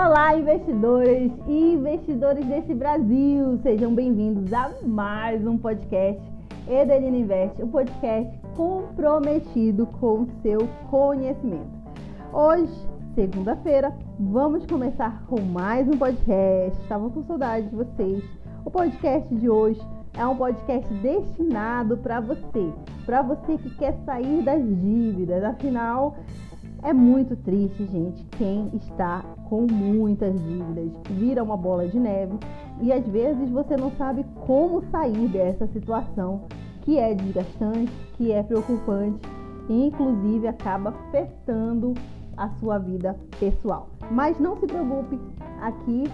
Olá, investidores e investidores desse Brasil! Sejam bem-vindos a mais um podcast Edelina Invest, um podcast comprometido com o seu conhecimento. Hoje, segunda-feira, vamos começar com mais um podcast. Estava com saudade de vocês. O podcast de hoje é um podcast destinado para você, para você que quer sair das dívidas. Afinal, é muito triste, gente, quem está com muitas dívidas. Vira uma bola de neve e às vezes você não sabe como sair dessa situação que é desgastante, que é preocupante e inclusive acaba afetando a sua vida pessoal. Mas não se preocupe, aqui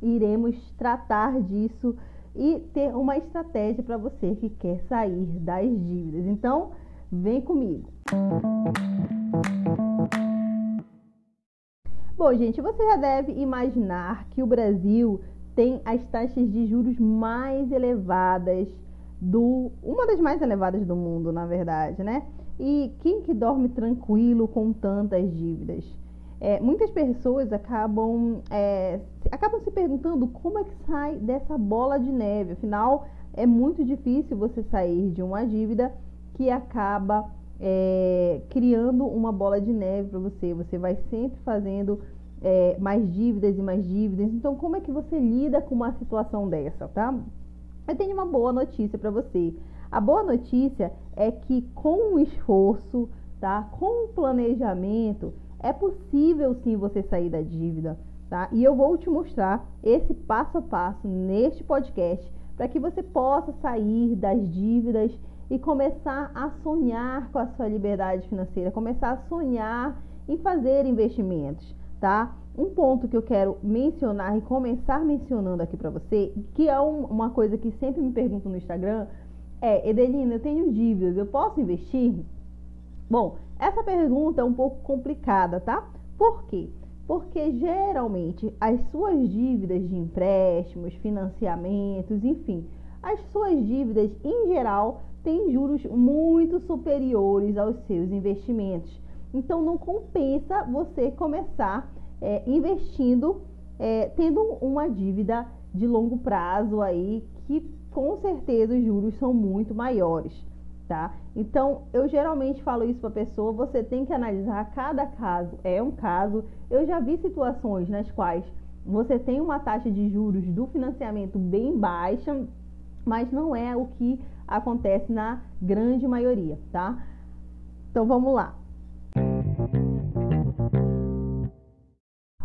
iremos tratar disso e ter uma estratégia para você que quer sair das dívidas. Então, Vem comigo. Bom, gente, você já deve imaginar que o Brasil tem as taxas de juros mais elevadas do uma das mais elevadas do mundo, na verdade, né? E quem que dorme tranquilo com tantas dívidas? É, muitas pessoas acabam é, acabam se perguntando como é que sai dessa bola de neve. Afinal, é muito difícil você sair de uma dívida que acaba é, criando uma bola de neve para você. Você vai sempre fazendo é, mais dívidas e mais dívidas. Então, como é que você lida com uma situação dessa, tá? Eu tenho uma boa notícia para você. A boa notícia é que com o esforço, tá? Com o planejamento, é possível sim você sair da dívida, tá? E eu vou te mostrar esse passo a passo neste podcast para que você possa sair das dívidas e começar a sonhar com a sua liberdade financeira, começar a sonhar em fazer investimentos, tá? Um ponto que eu quero mencionar e começar mencionando aqui para você, que é um, uma coisa que sempre me perguntam no Instagram, é: Edelina, eu tenho dívidas, eu posso investir? Bom, essa pergunta é um pouco complicada, tá? Por quê? Porque geralmente as suas dívidas de empréstimos, financiamentos, enfim, as suas dívidas em geral tem juros muito superiores aos seus investimentos. Então, não compensa você começar é, investindo, é, tendo uma dívida de longo prazo aí, que com certeza os juros são muito maiores, tá? Então, eu geralmente falo isso para a pessoa, você tem que analisar cada caso, é um caso. Eu já vi situações nas quais você tem uma taxa de juros do financiamento bem baixa, mas não é o que acontece na grande maioria, tá? Então vamos lá.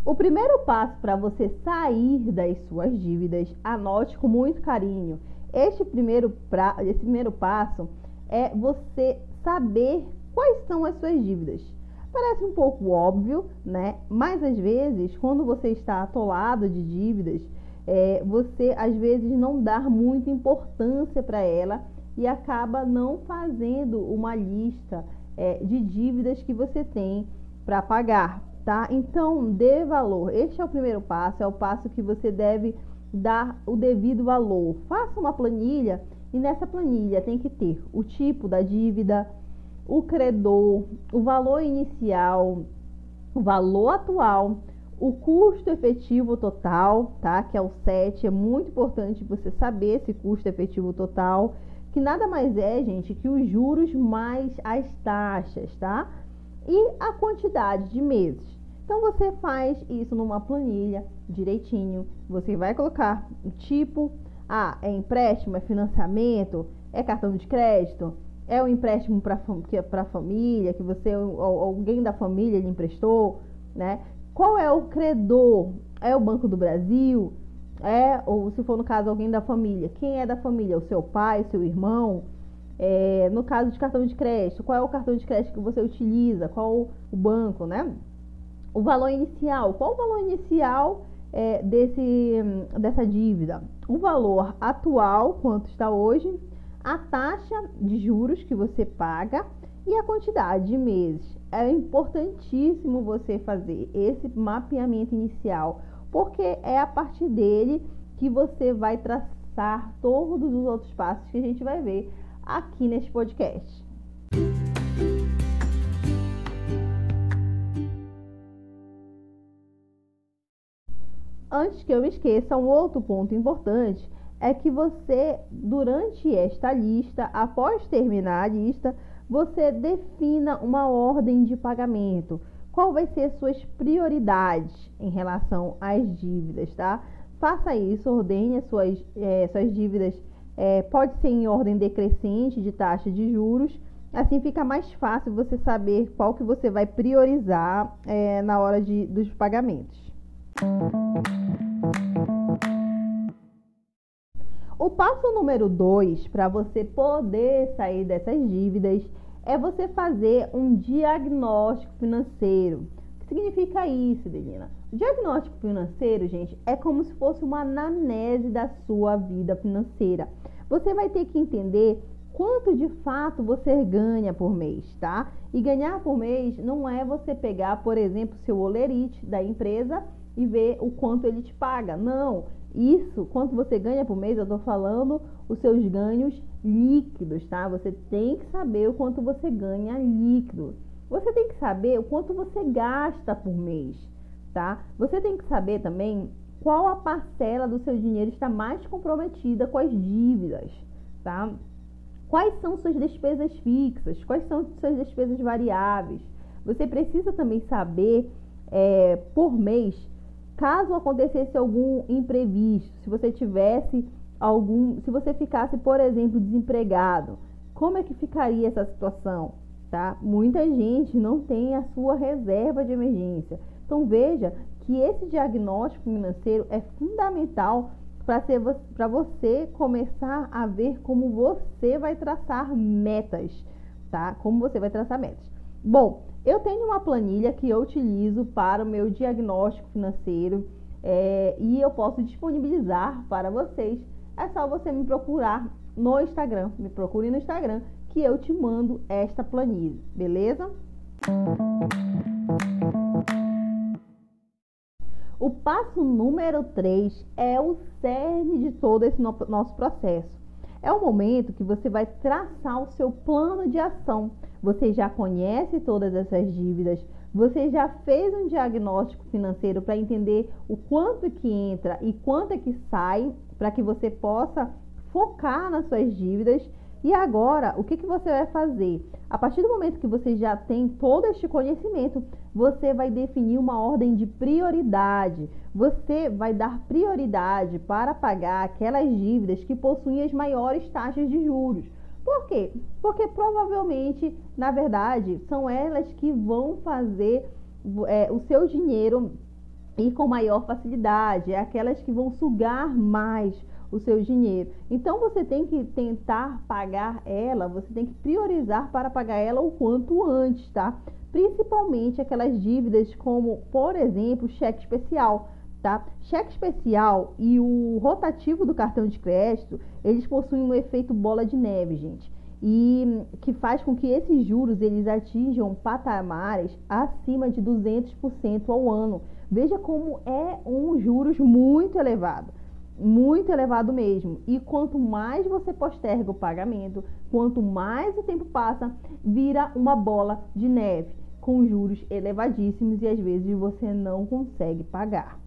O primeiro passo para você sair das suas dívidas, anote com muito carinho. Este primeiro, pra, esse primeiro passo é você saber quais são as suas dívidas. Parece um pouco óbvio, né? Mas às vezes, quando você está atolado de dívidas, é, você às vezes não dá muita importância para ela e acaba não fazendo uma lista é, de dívidas que você tem para pagar, tá? Então, dê valor. Este é o primeiro passo, é o passo que você deve dar o devido valor. Faça uma planilha e nessa planilha tem que ter o tipo da dívida, o credor, o valor inicial, o valor atual, o custo efetivo total, tá? Que é o 7. É muito importante você saber esse custo efetivo total que nada mais é, gente, que os juros mais as taxas, tá? E a quantidade de meses. Então você faz isso numa planilha direitinho. Você vai colocar o tipo, ah, é empréstimo, é financiamento, é cartão de crédito, é um empréstimo para a família, que você alguém da família lhe emprestou, né? Qual é o credor? É o Banco do Brasil? É, ou se for no caso alguém da família, quem é da família? O seu pai, seu irmão? É, no caso de cartão de crédito, qual é o cartão de crédito que você utiliza? Qual o banco, né? O valor inicial, qual o valor inicial é, desse, dessa dívida? O valor atual, quanto está hoje, a taxa de juros que você paga e a quantidade de meses. É importantíssimo você fazer esse mapeamento inicial porque é a partir dele que você vai traçar todos os outros passos que a gente vai ver aqui neste podcast. Antes que eu me esqueça, um outro ponto importante é que você, durante esta lista, após terminar a lista, você defina uma ordem de pagamento. Qual vai ser suas prioridades em relação às dívidas, tá? Faça isso, ordene as suas, é, suas dívidas, é, pode ser em ordem decrescente de taxa de juros, assim fica mais fácil você saber qual que você vai priorizar é, na hora de, dos pagamentos. O passo número dois para você poder sair dessas dívidas é você fazer um diagnóstico financeiro. O que significa isso, Delina? O diagnóstico financeiro, gente, é como se fosse uma anamnese da sua vida financeira. Você vai ter que entender quanto de fato você ganha por mês, tá? E ganhar por mês não é você pegar, por exemplo, seu olerite da empresa e ver o quanto ele te paga. Não, isso, quanto você ganha por mês, eu estou falando os seus ganhos líquidos, tá? Você tem que saber o quanto você ganha líquido. Você tem que saber o quanto você gasta por mês, tá? Você tem que saber também qual a parcela do seu dinheiro está mais comprometida com as dívidas, tá? Quais são suas despesas fixas? Quais são suas despesas variáveis? Você precisa também saber é, por mês caso acontecesse algum imprevisto, se você tivesse algum, se você ficasse, por exemplo, desempregado, como é que ficaria essa situação, tá? Muita gente não tem a sua reserva de emergência. Então veja que esse diagnóstico financeiro é fundamental para você começar a ver como você vai traçar metas, tá? Como você vai traçar metas. Bom, eu tenho uma planilha que eu utilizo para o meu diagnóstico financeiro é, e eu posso disponibilizar para vocês. É só você me procurar no Instagram, me procure no Instagram que eu te mando esta planilha, beleza? O passo número 3 é o cerne de todo esse nosso processo. É o momento que você vai traçar o seu plano de ação você já conhece todas essas dívidas, você já fez um diagnóstico financeiro para entender o quanto que entra e quanto é que sai, para que você possa focar nas suas dívidas. E agora, o que, que você vai fazer? A partir do momento que você já tem todo este conhecimento, você vai definir uma ordem de prioridade. Você vai dar prioridade para pagar aquelas dívidas que possuem as maiores taxas de juros. Por quê? Porque provavelmente, na verdade, são elas que vão fazer é, o seu dinheiro ir com maior facilidade, é aquelas que vão sugar mais o seu dinheiro. Então você tem que tentar pagar ela, você tem que priorizar para pagar ela o quanto antes, tá? Principalmente aquelas dívidas como, por exemplo, cheque especial tá? Cheque especial e o rotativo do cartão de crédito, eles possuem um efeito bola de neve, gente. E que faz com que esses juros eles atinjam patamares acima de 200% ao ano. Veja como é um juros muito elevado muito elevado mesmo. E quanto mais você posterga o pagamento, quanto mais o tempo passa, vira uma bola de neve com juros elevadíssimos e às vezes você não consegue pagar.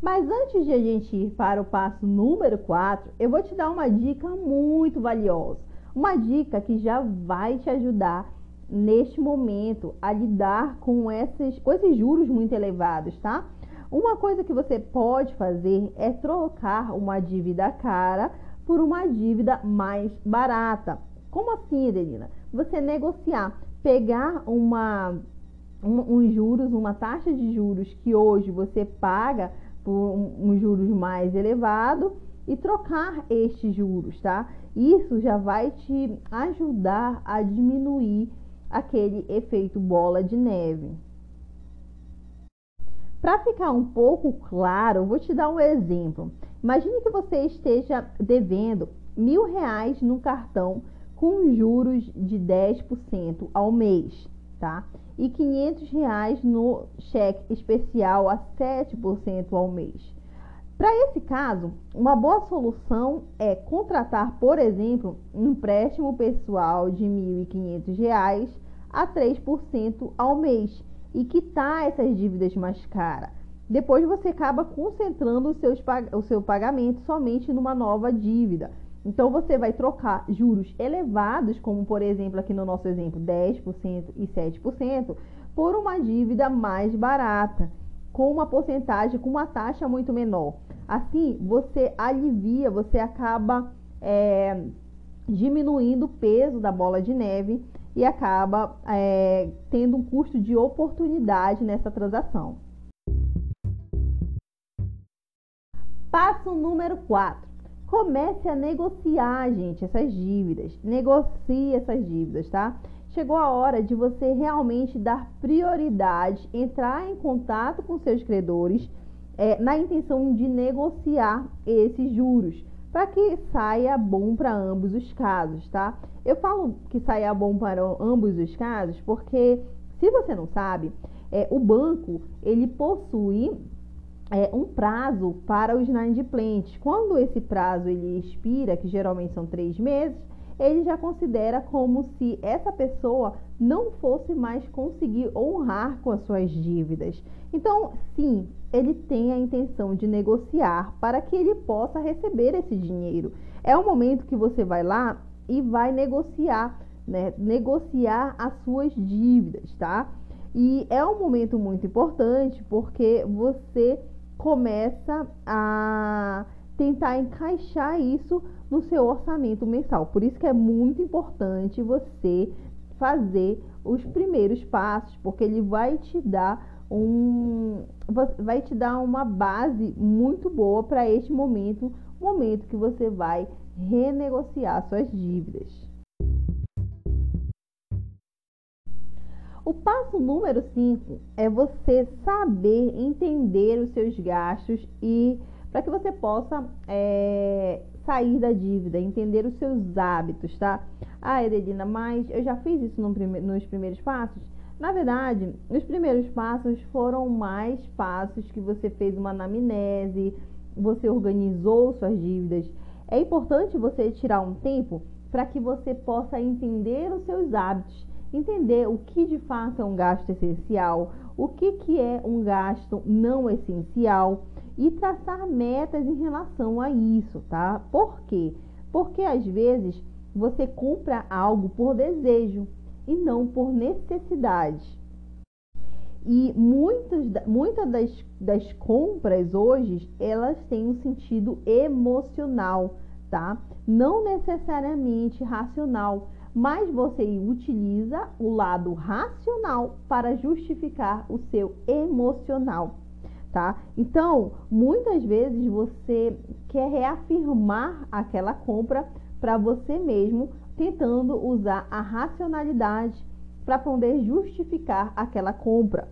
Mas antes de a gente ir para o passo número 4, eu vou te dar uma dica muito valiosa. Uma dica que já vai te ajudar neste momento a lidar com esses, com esses juros muito elevados, tá? Uma coisa que você pode fazer é trocar uma dívida cara por uma dívida mais barata. Como assim, Edelina? Você negociar, pegar uma um, um juros, uma taxa de juros que hoje você paga por um, um juros mais elevado e trocar estes juros, tá? Isso já vai te ajudar a diminuir aquele efeito bola de neve. Para ficar um pouco claro, vou te dar um exemplo. Imagine que você esteja devendo mil reais no cartão com juros de 10% ao mês, tá? e 500 reais no cheque especial a 7% ao mês. Para esse caso, uma boa solução é contratar, por exemplo, um empréstimo pessoal de R$ 1.500 a 3% ao mês e quitar essas dívidas mais caras. depois você acaba concentrando o, seus, o seu pagamento somente numa nova dívida. Então você vai trocar juros elevados, como por exemplo aqui no nosso exemplo 10% e 7%, por uma dívida mais barata, com uma porcentagem, com uma taxa muito menor. Assim, você alivia, você acaba é, diminuindo o peso da bola de neve e acaba é, tendo um custo de oportunidade nessa transação. Passo número 4. Comece a negociar, gente, essas dívidas. Negocie essas dívidas, tá? Chegou a hora de você realmente dar prioridade, entrar em contato com seus credores é, na intenção de negociar esses juros para que saia bom para ambos os casos, tá? Eu falo que saia bom para ambos os casos porque, se você não sabe, é, o banco ele possui é, um prazo para os inadimplentes. Quando esse prazo ele expira, que geralmente são três meses, ele já considera como se essa pessoa não fosse mais conseguir honrar com as suas dívidas. Então, sim, ele tem a intenção de negociar para que ele possa receber esse dinheiro. É o momento que você vai lá e vai negociar, né? Negociar as suas dívidas, tá? E é um momento muito importante porque você começa a tentar encaixar isso no seu orçamento mensal. Por isso que é muito importante você fazer os primeiros passos, porque ele vai te dar um vai te dar uma base muito boa para este momento, momento que você vai renegociar suas dívidas. O passo número 5 é você saber entender os seus gastos e para que você possa é, sair da dívida, entender os seus hábitos, tá? Ah, Edelina, mas eu já fiz isso no prime nos primeiros passos? Na verdade, os primeiros passos foram mais passos que você fez uma anamnese, você organizou suas dívidas. É importante você tirar um tempo para que você possa entender os seus hábitos entender o que de fato é um gasto essencial, o que, que é um gasto não essencial e traçar metas em relação a isso, tá? Por quê? Porque às vezes você compra algo por desejo e não por necessidade. E muitas, muitas das, das compras hoje, elas têm um sentido emocional, tá? Não necessariamente racional mas você utiliza o lado racional para justificar o seu emocional, tá? Então, muitas vezes você quer reafirmar aquela compra para você mesmo, tentando usar a racionalidade para poder justificar aquela compra.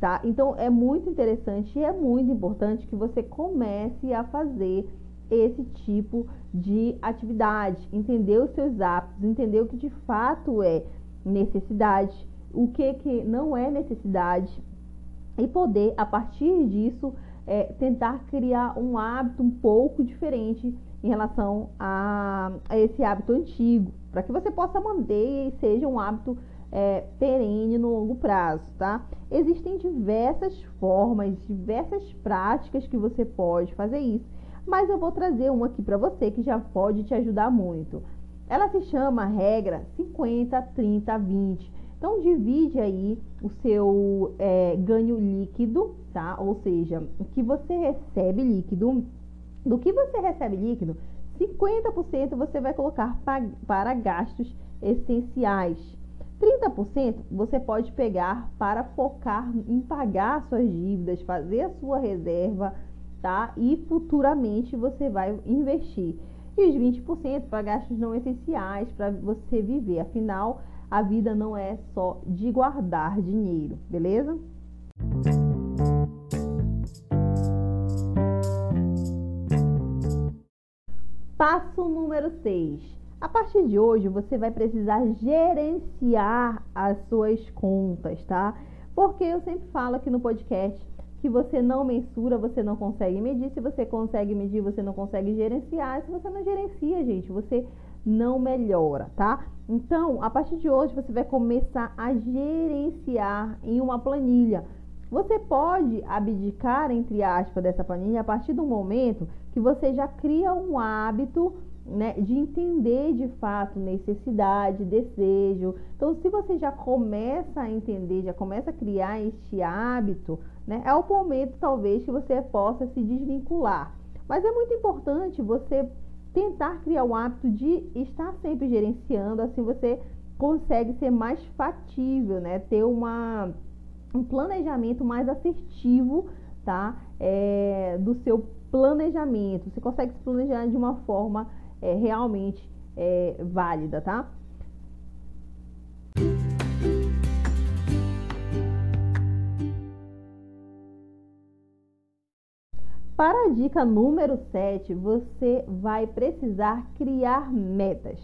Tá? Então é muito interessante e é muito importante que você comece a fazer esse tipo de atividade, entender os seus hábitos, entender o que de fato é necessidade, o que, que não é necessidade e poder, a partir disso, é, tentar criar um hábito um pouco diferente em relação a, a esse hábito antigo, para que você possa manter e seja um hábito é, perene no longo prazo, tá? Existem diversas formas, diversas práticas que você pode fazer isso mas eu vou trazer uma aqui para você que já pode te ajudar muito. Ela se chama regra 50, 30, 20. Então, divide aí o seu é, ganho líquido, tá? Ou seja, o que você recebe líquido. Do que você recebe líquido, 50% você vai colocar para gastos essenciais. 30% você pode pegar para focar em pagar suas dívidas, fazer a sua reserva tá? E futuramente você vai investir. E os 20% para gastos não essenciais, para você viver. Afinal, a vida não é só de guardar dinheiro, beleza? Passo número 6. A partir de hoje, você vai precisar gerenciar as suas contas, tá? Porque eu sempre falo aqui no podcast que você não mensura, você não consegue medir. Se você consegue medir, você não consegue gerenciar. Se você não gerencia, gente, você não melhora, tá? Então, a partir de hoje, você vai começar a gerenciar em uma planilha Você pode abdicar, entre aspas, dessa planilha a partir do momento que você já cria um hábito né, de entender de fato necessidade, desejo. Então, se você já começa a entender, já começa a criar este hábito, né, é o momento talvez que você possa se desvincular. Mas é muito importante você tentar criar o hábito de estar sempre gerenciando, assim você consegue ser mais factível, né? Ter uma, um planejamento mais assertivo, tá? É, do seu planejamento. Você consegue se planejar de uma forma é, realmente é, válida, tá? Para a dica número 7, você vai precisar criar metas,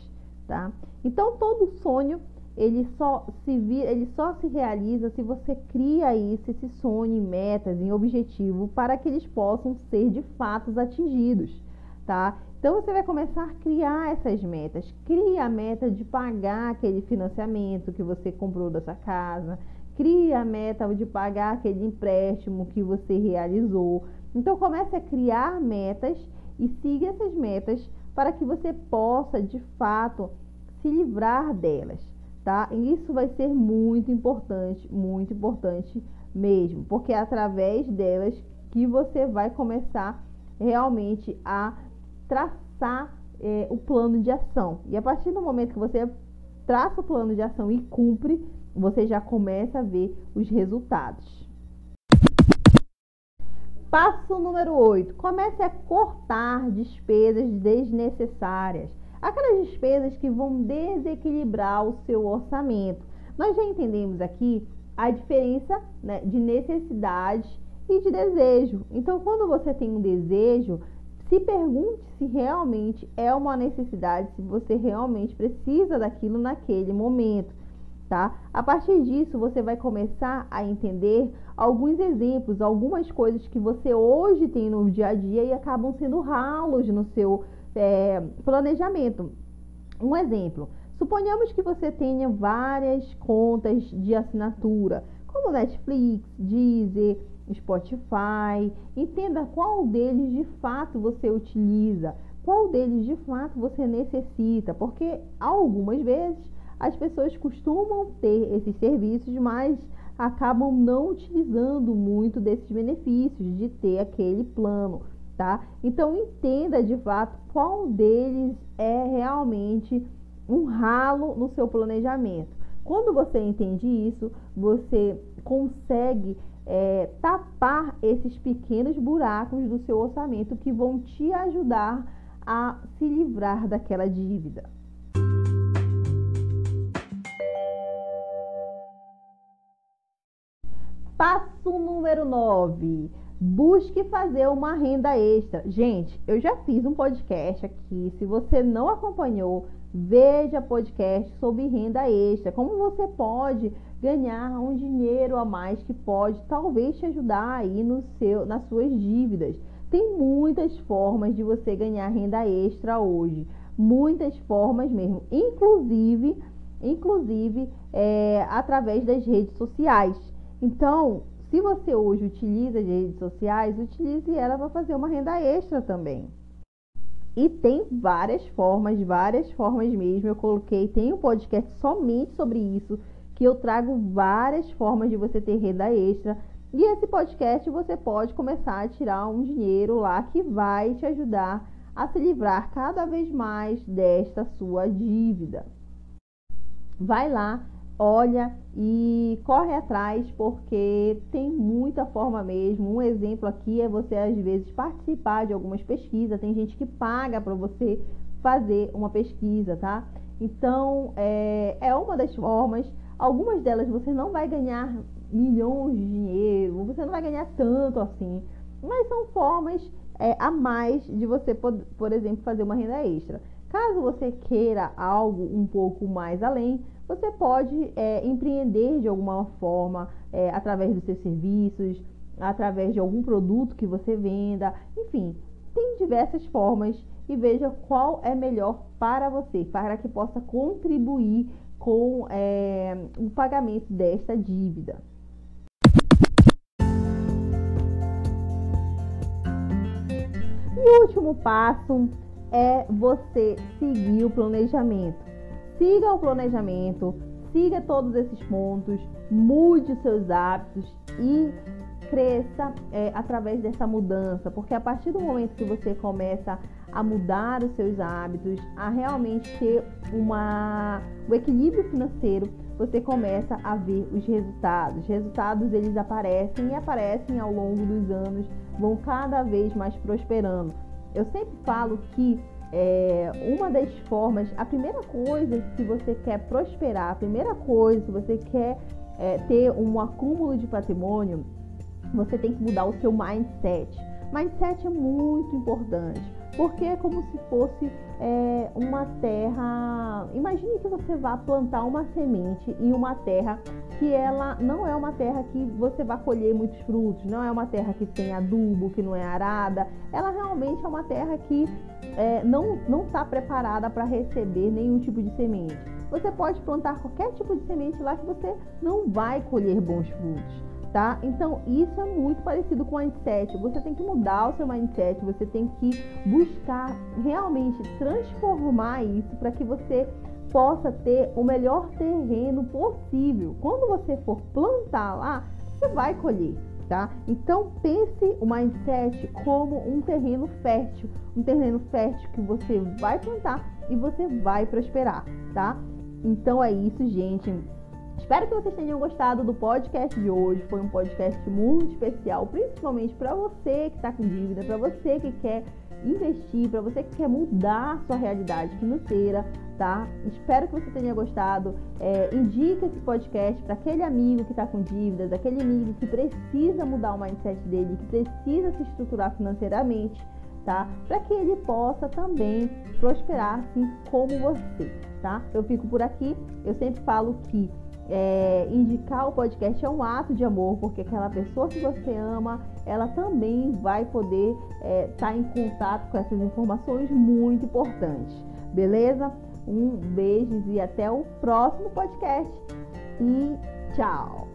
tá? Então todo sonho ele só se vira, ele só se realiza se você cria isso, esse sonho em metas, em objetivo, para que eles possam ser de fato atingidos, tá? Então você vai começar a criar essas metas. Cria a meta de pagar aquele financiamento que você comprou da sua casa. Cria a meta de pagar aquele empréstimo que você realizou. Então comece a criar metas e siga essas metas para que você possa de fato se livrar delas, tá? E isso vai ser muito importante, muito importante mesmo, porque é através delas que você vai começar realmente a traçar é, o plano de ação. E a partir do momento que você traça o plano de ação e cumpre, você já começa a ver os resultados. Passo número 8. Comece a cortar despesas desnecessárias. Aquelas despesas que vão desequilibrar o seu orçamento. Nós já entendemos aqui a diferença né, de necessidade e de desejo. Então, quando você tem um desejo, se pergunte se realmente é uma necessidade, se você realmente precisa daquilo naquele momento tá? A partir disso, você vai começar a entender alguns exemplos, algumas coisas que você hoje tem no dia a dia e acabam sendo ralos no seu é, planejamento. Um exemplo: suponhamos que você tenha várias contas de assinatura, como Netflix, Deezer, Spotify. Entenda qual deles de fato você utiliza, qual deles de fato você necessita, porque algumas vezes as pessoas costumam ter esses serviços, mas acabam não utilizando muito desses benefícios de ter aquele plano, tá? Então entenda de fato qual deles é realmente um ralo no seu planejamento. Quando você entende isso, você consegue é, tapar esses pequenos buracos do seu orçamento que vão te ajudar a se livrar daquela dívida. Passo número 9. Busque fazer uma renda extra. Gente, eu já fiz um podcast aqui. Se você não acompanhou, veja podcast sobre renda extra. Como você pode ganhar um dinheiro a mais que pode talvez te ajudar aí no seu, nas suas dívidas. Tem muitas formas de você ganhar renda extra hoje. Muitas formas mesmo. Inclusive, inclusive é, através das redes sociais. Então, se você hoje utiliza as redes sociais, utilize ela para fazer uma renda extra também. E tem várias formas, várias formas mesmo. Eu coloquei, tem um podcast somente sobre isso, que eu trago várias formas de você ter renda extra. E esse podcast você pode começar a tirar um dinheiro lá que vai te ajudar a se livrar cada vez mais desta sua dívida. Vai lá, olha e corre atrás porque tem muita forma mesmo. Um exemplo aqui é você às vezes participar de algumas pesquisas. Tem gente que paga para você fazer uma pesquisa, tá? Então é, é uma das formas. Algumas delas você não vai ganhar milhões de dinheiro, você não vai ganhar tanto assim, mas são formas é, a mais de você, por, por exemplo, fazer uma renda extra. Caso você queira algo um pouco mais além, você pode é, empreender de alguma forma, é, através dos seus serviços, através de algum produto que você venda, enfim, tem diversas formas e veja qual é melhor para você, para que possa contribuir com é, o pagamento desta dívida. E o último passo é você seguir o planejamento. Siga o planejamento, siga todos esses pontos, mude os seus hábitos e cresça é, através dessa mudança, porque a partir do momento que você começa a mudar os seus hábitos, a realmente ter uma, o equilíbrio financeiro, você começa a ver os resultados. Os resultados eles aparecem e aparecem ao longo dos anos, vão cada vez mais prosperando. Eu sempre falo que é, uma das formas, a primeira coisa se você quer prosperar, a primeira coisa se você quer é, ter um acúmulo de patrimônio, você tem que mudar o seu mindset. Mindset é muito importante, porque é como se fosse é, uma terra. Imagine que você vá plantar uma semente em uma terra que ela não é uma terra que você vai colher muitos frutos, não é uma terra que tem adubo, que não é arada. Ela realmente é uma terra que é, não não está preparada para receber nenhum tipo de semente. Você pode plantar qualquer tipo de semente lá que você não vai colher bons frutos tá? Então, isso é muito parecido com o mindset. Você tem que mudar o seu mindset, você tem que buscar realmente transformar isso para que você possa ter o melhor terreno possível. Quando você for plantar lá, você vai colher. Tá? Então pense o mindset como um terreno fértil, um terreno fértil que você vai plantar e você vai prosperar, tá? Então é isso, gente. Espero que vocês tenham gostado do podcast de hoje. Foi um podcast muito especial, principalmente para você que está com dívida, para você que quer investir, para você que quer mudar sua realidade financeira, tá? Espero que você tenha gostado. É, indica esse podcast para aquele amigo que está com dívidas, aquele amigo que precisa mudar o mindset dele, que precisa se estruturar financeiramente, tá? Para que ele possa também prosperar assim como você, tá? Eu fico por aqui. Eu sempre falo que é, indicar o podcast é um ato de amor, porque aquela pessoa que você ama, ela também vai poder estar é, tá em contato com essas informações muito importantes. Beleza? Um beijo e até o próximo podcast. E tchau!